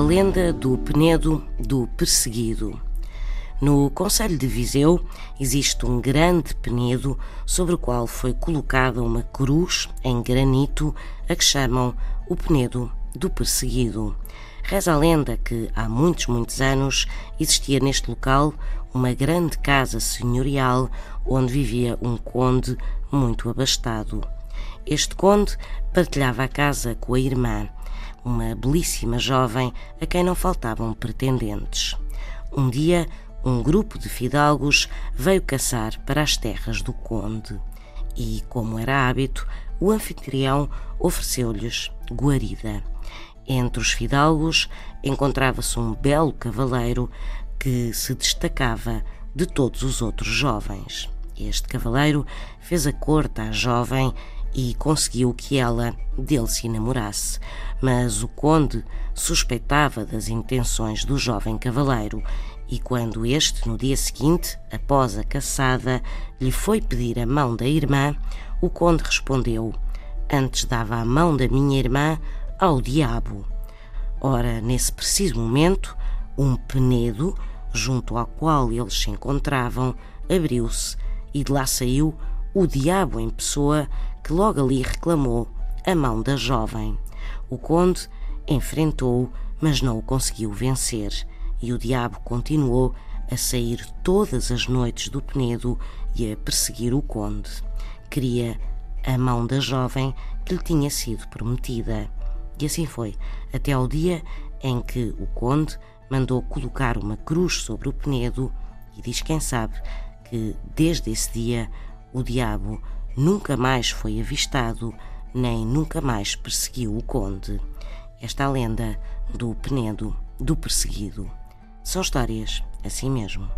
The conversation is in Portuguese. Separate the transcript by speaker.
Speaker 1: lenda do Penedo do Perseguido. No Conselho de Viseu existe um grande penedo sobre o qual foi colocada uma cruz em granito a que chamam o Penedo do Perseguido. Reza a lenda que há muitos, muitos anos existia neste local uma grande casa senhorial onde vivia um conde muito abastado. Este conde partilhava a casa com a irmã uma belíssima jovem a quem não faltavam pretendentes. Um dia, um grupo de fidalgos veio caçar para as terras do conde e, como era hábito, o anfitrião ofereceu-lhes guarida. Entre os fidalgos encontrava-se um belo cavaleiro que se destacava de todos os outros jovens. Este cavaleiro fez a corte à jovem e conseguiu que ela dele se enamorasse, mas o conde suspeitava das intenções do jovem cavaleiro e quando este, no dia seguinte, após a caçada, lhe foi pedir a mão da irmã, o conde respondeu: Antes dava a mão da minha irmã ao diabo. Ora, nesse preciso momento, um penedo, junto ao qual eles se encontravam, abriu-se e de lá saiu o diabo em pessoa que logo ali reclamou a mão da jovem. O conde enfrentou-o, mas não o conseguiu vencer, e o diabo continuou a sair todas as noites do Penedo e a perseguir o conde. Queria a mão da jovem que lhe tinha sido prometida. E assim foi, até ao dia em que o conde mandou colocar uma cruz sobre o Penedo e diz quem sabe que desde esse dia o diabo nunca mais foi avistado, nem nunca mais perseguiu o conde. Esta é a lenda do Penedo do perseguido. São histórias assim mesmo.